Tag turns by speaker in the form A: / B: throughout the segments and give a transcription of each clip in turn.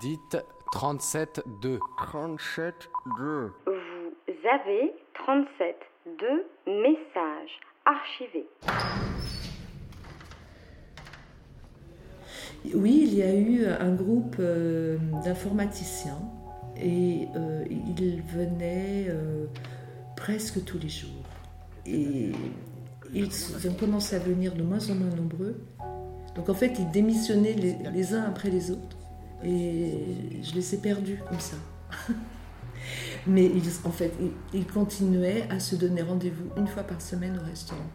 A: Dites 37-2.
B: 37-2.
C: Vous avez 37-2 messages archivés.
D: Oui, il y a eu un groupe euh, d'informaticiens et euh, ils venaient euh, presque tous les jours. Et ils ont commencé à venir de moins en moins nombreux. Donc en fait, ils démissionnaient les, les uns après les autres. Et je les ai perdus comme ça. Mais ils, en fait, ils, continuaient à se donner rendez-vous une fois par semaine au restaurant.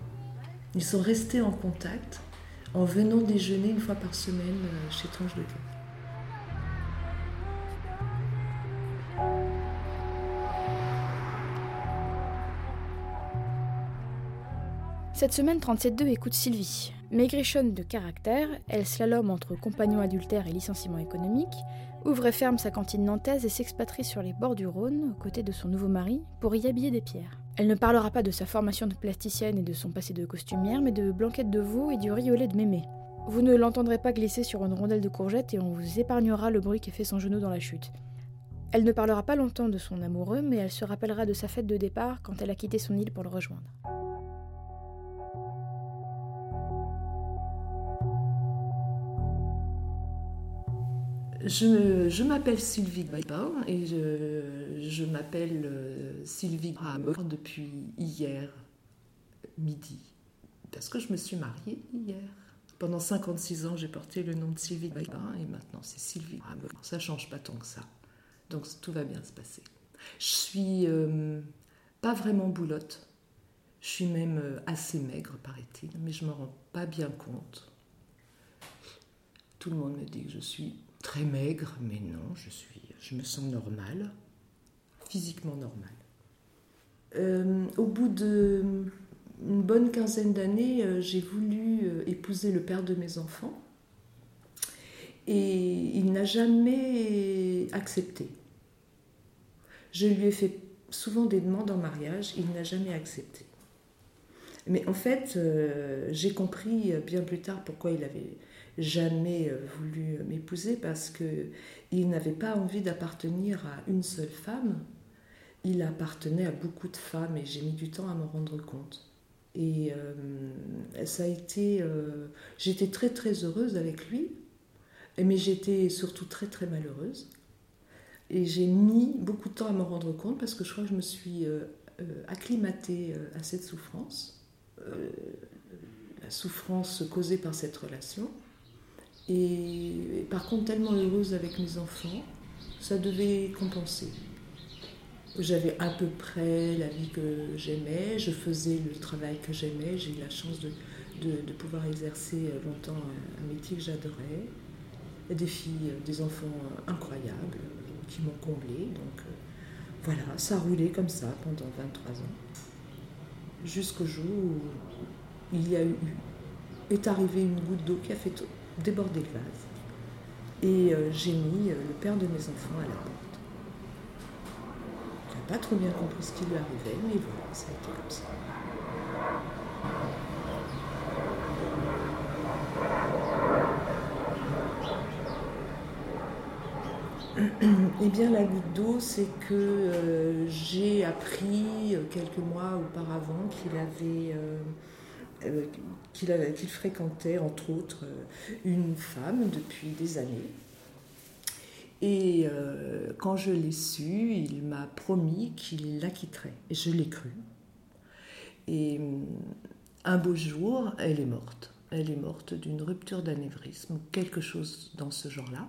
D: Ils sont restés en contact en venant déjeuner une fois par semaine euh, chez Tranche de Cœur.
E: Cette semaine, 37.2 écoute Sylvie. Maigrichonne de caractère, elle slalome entre compagnon adultère et licenciement économique, ouvre et ferme sa cantine nantaise et s'expatrie sur les bords du Rhône, aux côtés de son nouveau mari, pour y habiller des pierres. Elle ne parlera pas de sa formation de plasticienne et de son passé de costumière, mais de blanquette de veau et du riolet de mémé. Vous ne l'entendrez pas glisser sur une rondelle de courgette et on vous épargnera le bruit qu'ait fait son genou dans la chute. Elle ne parlera pas longtemps de son amoureux, mais elle se rappellera de sa fête de départ quand elle a quitté son île pour le rejoindre.
D: Je, m'appelle Sylvie Bain et je, m'appelle euh, Sylvie Hammer depuis hier midi. Parce que je me suis mariée hier. Pendant 56 ans, j'ai porté le nom de Sylvie Bain et maintenant c'est Sylvie Hammer. Ça change pas tant que ça. Donc tout va bien se passer. Je suis euh, pas vraiment boulotte. Je suis même euh, assez maigre, paraît-il, mais je me rends pas bien compte. Tout le monde me dit que je suis très maigre, mais non, je suis, je me sens normale, physiquement normale. Euh, au bout d'une bonne quinzaine d'années, euh, j'ai voulu euh, épouser le père de mes enfants et il n'a jamais accepté. Je lui ai fait souvent des demandes en mariage, il n'a jamais accepté. Mais en fait, euh, j'ai compris bien plus tard pourquoi il avait jamais euh, voulu m'épouser parce que il n'avait pas envie d'appartenir à une seule femme. Il appartenait à beaucoup de femmes et j'ai mis du temps à m'en rendre compte. Et euh, ça a été, euh, j'étais très très heureuse avec lui, mais j'étais surtout très très malheureuse. Et j'ai mis beaucoup de temps à m'en rendre compte parce que je crois que je me suis euh, euh, acclimatée euh, à cette souffrance, euh, la souffrance causée par cette relation. Et, par contre, tellement heureuse avec mes enfants, ça devait compenser. J'avais à peu près la vie que j'aimais, je faisais le travail que j'aimais, j'ai eu la chance de, pouvoir exercer longtemps un, métier que j'adorais. Des filles, des enfants incroyables qui m'ont comblé. Donc euh, voilà, ça roulait comme ça pendant 23 ans. Jusqu'au jour où il y a eu, est arrivé une goutte d'eau qui a fait déborder le vase. Et euh, j'ai mis euh, le père de mes enfants à la porte. Il n'a pas trop bien compris ce qui lui arrivait, mais voilà, ça a été comme ça. Eh bien, la goutte d'eau, c'est que euh, j'ai appris euh, quelques mois auparavant qu'il avait, euh, qu'il fréquentait, entre autres, une femme depuis des années. Et quand je l'ai su, il m'a promis qu'il la quitterait. Et je l'ai cru. Et hum, un beau jour, elle est morte. Elle est morte d'une rupture d'anévrisme quelque chose dans ce genre-là.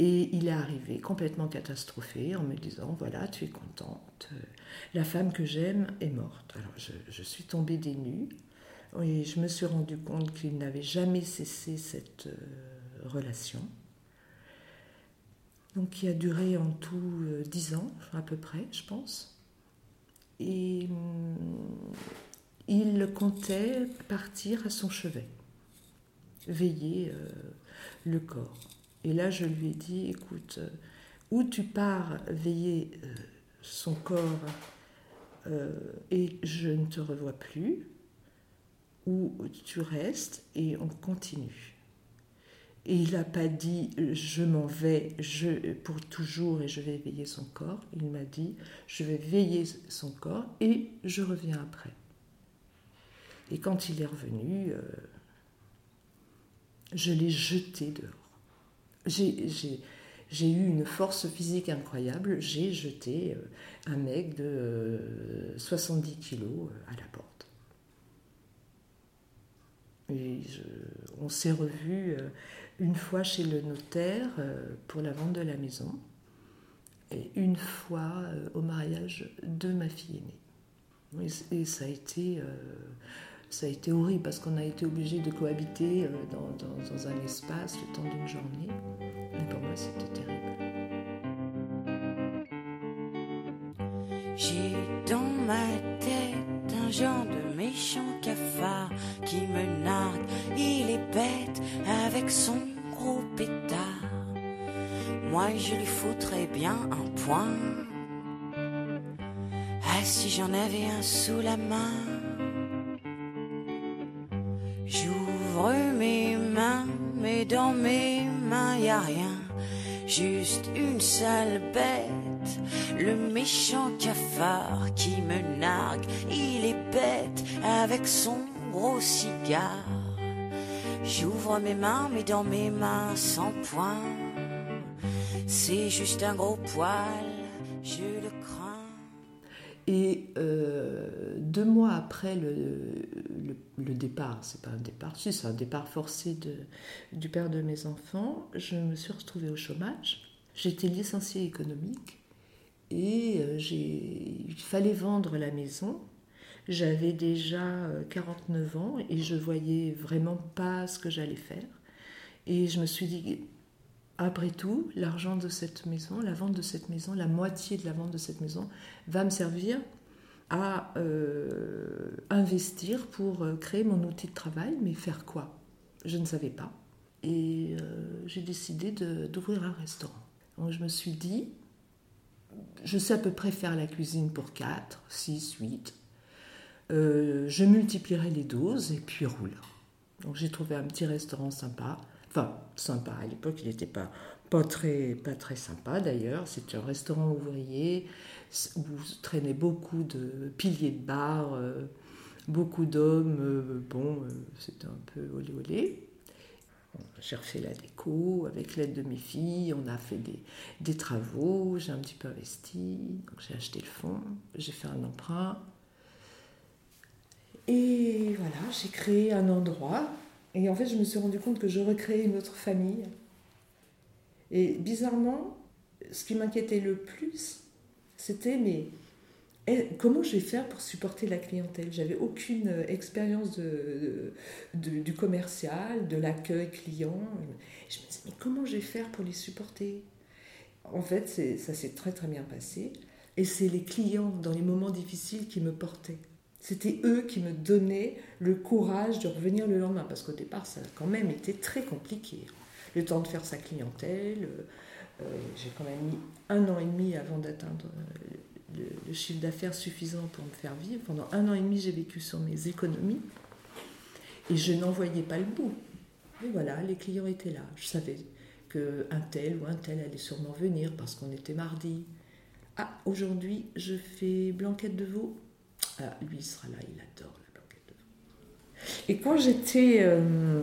D: Et il est arrivé complètement catastrophé en me disant Voilà, tu es contente, la femme que j'aime est morte. Alors je, suis tombée des nues et je me suis rendu compte qu'il n'avait jamais cessé cette euh, relation. Qui a duré en tout euh, dix ans, à peu près, je pense. Et hum, il comptait partir à son chevet, veiller euh, le corps. Et là, je lui ai dit, écoute, euh, ou tu pars veiller euh, son corps euh, et je ne te revois plus, ou tu restes et on continue. Et il n'a pas dit je m'en vais je, pour toujours et je vais veiller son corps. Il m'a dit je vais veiller son corps et je reviens après. Et quand il est revenu, je l'ai jeté dehors. J'ai eu une force physique incroyable. J'ai jeté euh, un mec de 70 euh, kilos à la porte. On s'est revu une fois chez le notaire pour la vente de la maison et une fois au mariage de ma fille aînée. Et, ça a été ça a été horrible parce qu'on a été obligé de cohabiter euh, dans, un espace le temps d'une journée. Mais pour moi, c'était terrible.
B: J'ai dans ma tête un genre de méchant cafard qui me nargue. Il est bête avec son gros pétard. Moi, je lui foutrais bien un point. Ah, si j'en avais un sous la main. Dans mes mains y a rien, juste une sale bête, le méchant cafard qui me nargue, il est bête avec son gros cigare. J'ouvre mes mains, mais dans mes mains sans point, c'est juste un gros poil, je le crains.
D: Et euh, deux mois après le, le, départ, c'est pas un départ, si c'est un départ forcé du père de mes enfants, je me suis retrouvée au chômage. J'étais licenciée économique et euh, il fallait vendre la maison. J'avais déjà 49 euh, ans et je voyais vraiment pas ce que j'allais faire. Et je me suis dit, après tout, l'argent de cette maison, la vente de cette maison, la moitié de la vente de cette maison va me servir à euh, investir pour euh, créer mon outil de travail, mais faire quoi? Je ne savais pas. Et euh, j'ai décidé d'ouvrir un restaurant. Donc je me suis dit, je sais à peu près faire la cuisine pour 4, 6, 8. je multiplierai les doses et puis roule. Donc j'ai trouvé un petit restaurant sympa Enfin, sympa. À l'époque, il n'était pas, pas, très, pas très sympa d'ailleurs. C'était un restaurant ouvrier où traînaient beaucoup de piliers de bar, euh, beaucoup d'hommes. Euh, bon, euh, c'était un peu olé olé. J'ai refait la déco avec l'aide de mes filles, on a fait des, des travaux, j'ai un petit peu investi, j'ai acheté le fond, j'ai fait un emprunt. Et voilà, j'ai créé un endroit et en fait, je me suis rendu compte que je recréais une autre famille. Et bizarrement, ce qui m'inquiétait le plus, c'était mais eh, comment je vais faire pour supporter la clientèle? J'avais aucune expérience de, du commercial, de l'accueil client. Je me disais mais comment je vais faire pour les supporter? En fait, ça s'est très très bien passé. Et c'est les clients dans les moments difficiles qui me portaient. C'était eux qui me donnaient le courage de revenir le lendemain, parce qu'au départ, ça a quand même été très compliqué. Le temps de faire sa clientèle, euh, j'ai quand même mis un an et demi avant d'atteindre euh, le, chiffre d'affaires suffisant pour me faire vivre. Pendant un an et demi, j'ai vécu sur mes économies et je n'en voyais pas le bout. Et voilà, les clients étaient là. Je savais qu'un tel ou un tel allait sûrement venir parce qu'on était mardi. Ah, aujourd'hui, je fais blanquette de veau lui, sera là, il adore la blanquette de. Et quand j'étais euh,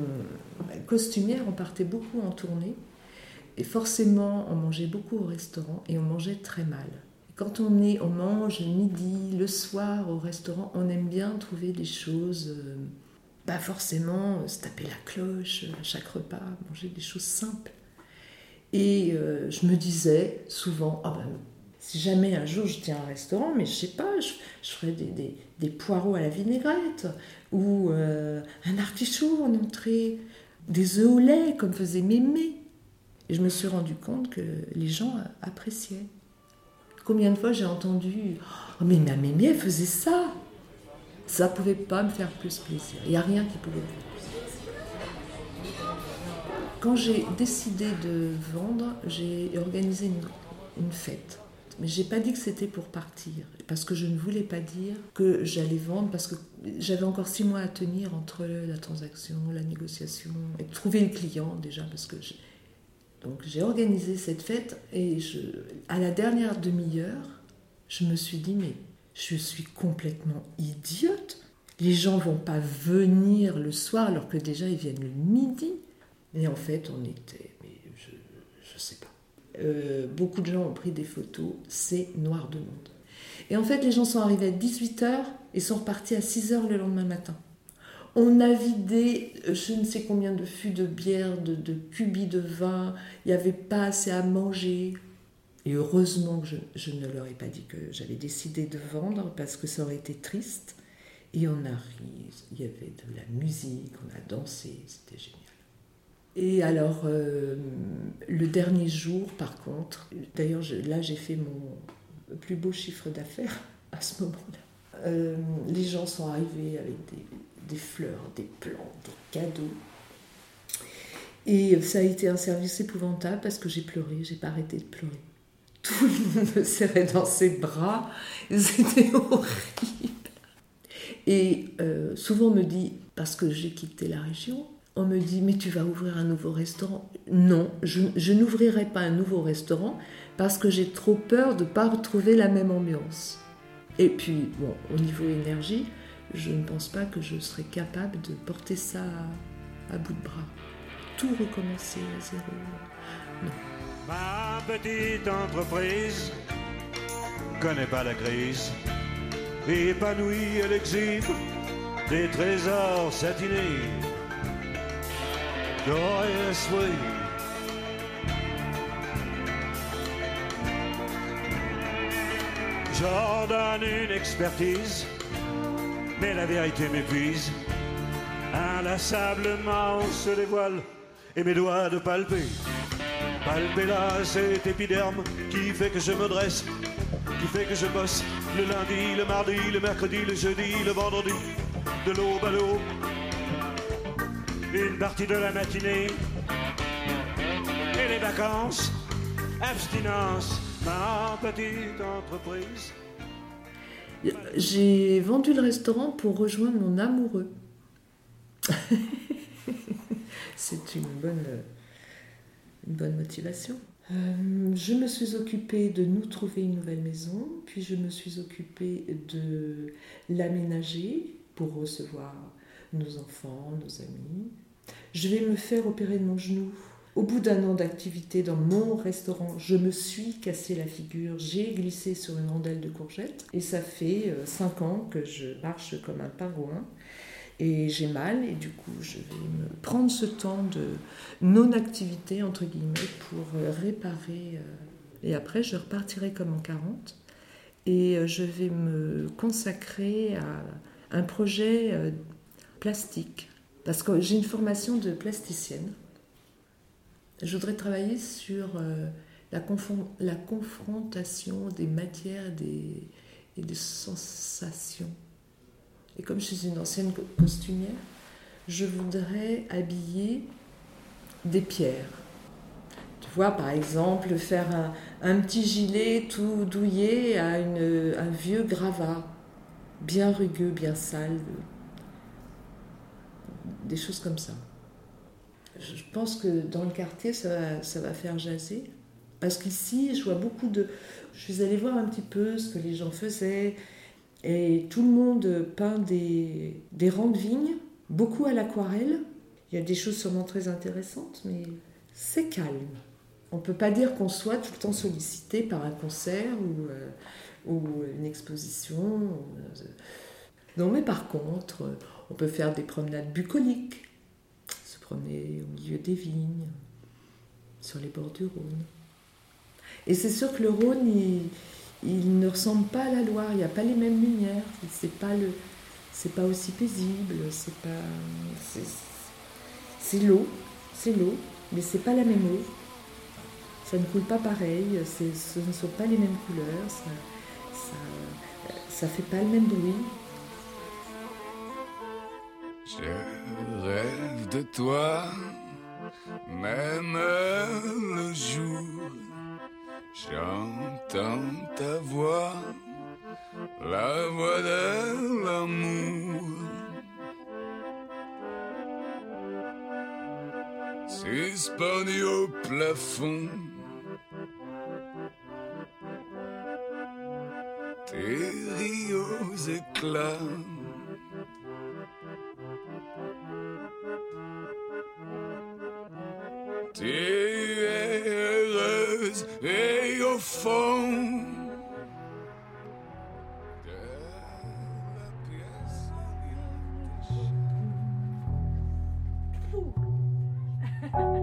D: costumière, on partait beaucoup en tournée. Et forcément, on mangeait beaucoup au restaurant et on mangeait très mal. Quand on, est, on mange midi, le soir au restaurant, on aime bien trouver des choses, euh, pas forcément euh, se taper la cloche à chaque repas, manger des choses simples. Et je me disais souvent, ah ben si jamais un jour je tiens un restaurant, mais je sais pas, je, ferai des, poireaux à la vinaigrette ou euh, un artichaut en entrée, des œufs au lait comme faisait Mémé. Et je me suis rendu compte que les gens appréciaient. Combien de fois j'ai entendu Oh, mais ma Mémé, elle faisait ça Ça pouvait pas me faire plus plaisir. Il n'y a rien qui pouvait me faire plus plaisir. Quand j'ai décidé de vendre, j'ai organisé une fête Mais j'ai pas dit que c'était pour partir, parce que je ne voulais pas dire que j'allais vendre, parce que j'avais encore six mois à tenir entre la transaction, la négociation, et trouver le client déjà, parce que donc j'ai organisé cette fête et à la dernière demi-heure, je me suis dit mais je suis complètement idiote. Les gens vont pas venir le soir alors que déjà ils viennent le midi. Et en fait, on était, mais je ne sais pas. Euh, beaucoup de gens ont pris des photos, c'est noir de monde. Et en fait, les gens sont arrivés à 18h et sont repartis à 6h le lendemain matin. On a vidé euh, je ne sais combien de fûts de bière, de, de cubis de vin, il n'y avait pas assez à manger. Et heureusement que je, je, ne leur ai pas dit que j'avais décidé de vendre parce que ça aurait été triste. Et on a ri, il y avait de la musique, on a dansé, c'était génial. Et alors, euh, le dernier jour, par contre, d'ailleurs, là, j'ai fait mon plus beau chiffre d'affaires à ce moment-là. Euh, les gens sont arrivés avec des, fleurs, des plantes, des cadeaux. Et ça a été un service épouvantable parce que j'ai pleuré, j'ai pas arrêté de pleurer. Tout le monde me serrait dans ses bras, c'était horrible. Et euh, souvent on me dit, parce que j'ai quitté la région, on me dit mais tu vas ouvrir un nouveau restaurant. Non, je, n'ouvrirai pas un nouveau restaurant parce que j'ai trop peur de ne pas retrouver la même ambiance. Et puis, bon, au niveau énergie, je ne pense pas que je serais capable de porter ça à, bout de bras. Tout recommencer à zéro. Non.
F: Ma petite entreprise connaît pas la crise. Épanouie, elle exhibe des trésors satinés J'ordonne une expertise, mais la vérité m'épuise. Inlassablement on se dévoile et mes doigts de palper. Palper là cet épiderme qui fait que je me dresse, qui fait que je bosse le lundi, le mardi, le mercredi, le jeudi, le vendredi, de l'aube à l'aube une partie de la matinée et les vacances, abstinence, ma petite entreprise.
D: J'ai vendu le restaurant pour rejoindre mon amoureux. C'est une bonne, une bonne motivation. Euh, je me suis occupée de nous trouver une nouvelle maison, puis je me suis occupée de l'aménager pour recevoir nos enfants, nos amis. Je vais me faire opérer de mon genou. Au bout d'un an d'activité dans mon restaurant, je me suis cassé la figure, j'ai glissé sur une rondelle de courgette. Et ça fait 5 euh, ans que je marche comme un pingouin. Et j'ai mal. Et du coup je vais me prendre ce temps de non-activité entre guillemets pour euh, réparer euh, et après je repartirai comme en 40 et je vais me consacrer à un projet plastique parce que j'ai une formation de plasticienne. Je voudrais travailler sur euh, la, la, confrontation des matières des, et des sensations. Et comme je suis une ancienne costumière, je voudrais habiller des pierres. Tu vois, par exemple, faire un, un petit gilet tout douillé à une, un vieux gravat, bien rugueux, bien sale, des choses comme ça. Je pense que dans le quartier, ça va, faire jaser. Parce qu'ici, je vois beaucoup de... Je suis allée voir un petit peu ce que les gens faisaient. Et tout le monde peint des, des rangs de vignes, beaucoup à l'aquarelle. Il y a des choses sûrement très intéressantes, mais c'est calme. On ne peut pas dire qu'on soit tout le temps sollicité par un concert ou, euh, ou une exposition. Euh, non, mais par contre, on peut faire des promenades bucoliques, se promener au milieu des vignes, sur les bords du Rhône. Et c'est sûr que le Rhône, il, ne ressemble pas à la Loire, il n'y a pas les mêmes lumières, c'est pas pas aussi paisible, c'est pas, c'est, l'eau, c'est l'eau, mais c'est pas la même eau. Ça ne coule pas pareil, ce ne sont pas les mêmes couleurs, ça, ça, ça fait pas le même bruit.
G: Je rêve de toi, même le jour. J'entends ta voix, la voix de l'amour. Suspendue au plafond. Tes rios éclats.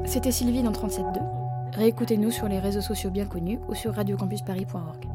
E: C'était Sylvie dans 37.2. Réécoutez-nous sur les réseaux sociaux bien connus ou sur radiocampusparis.org.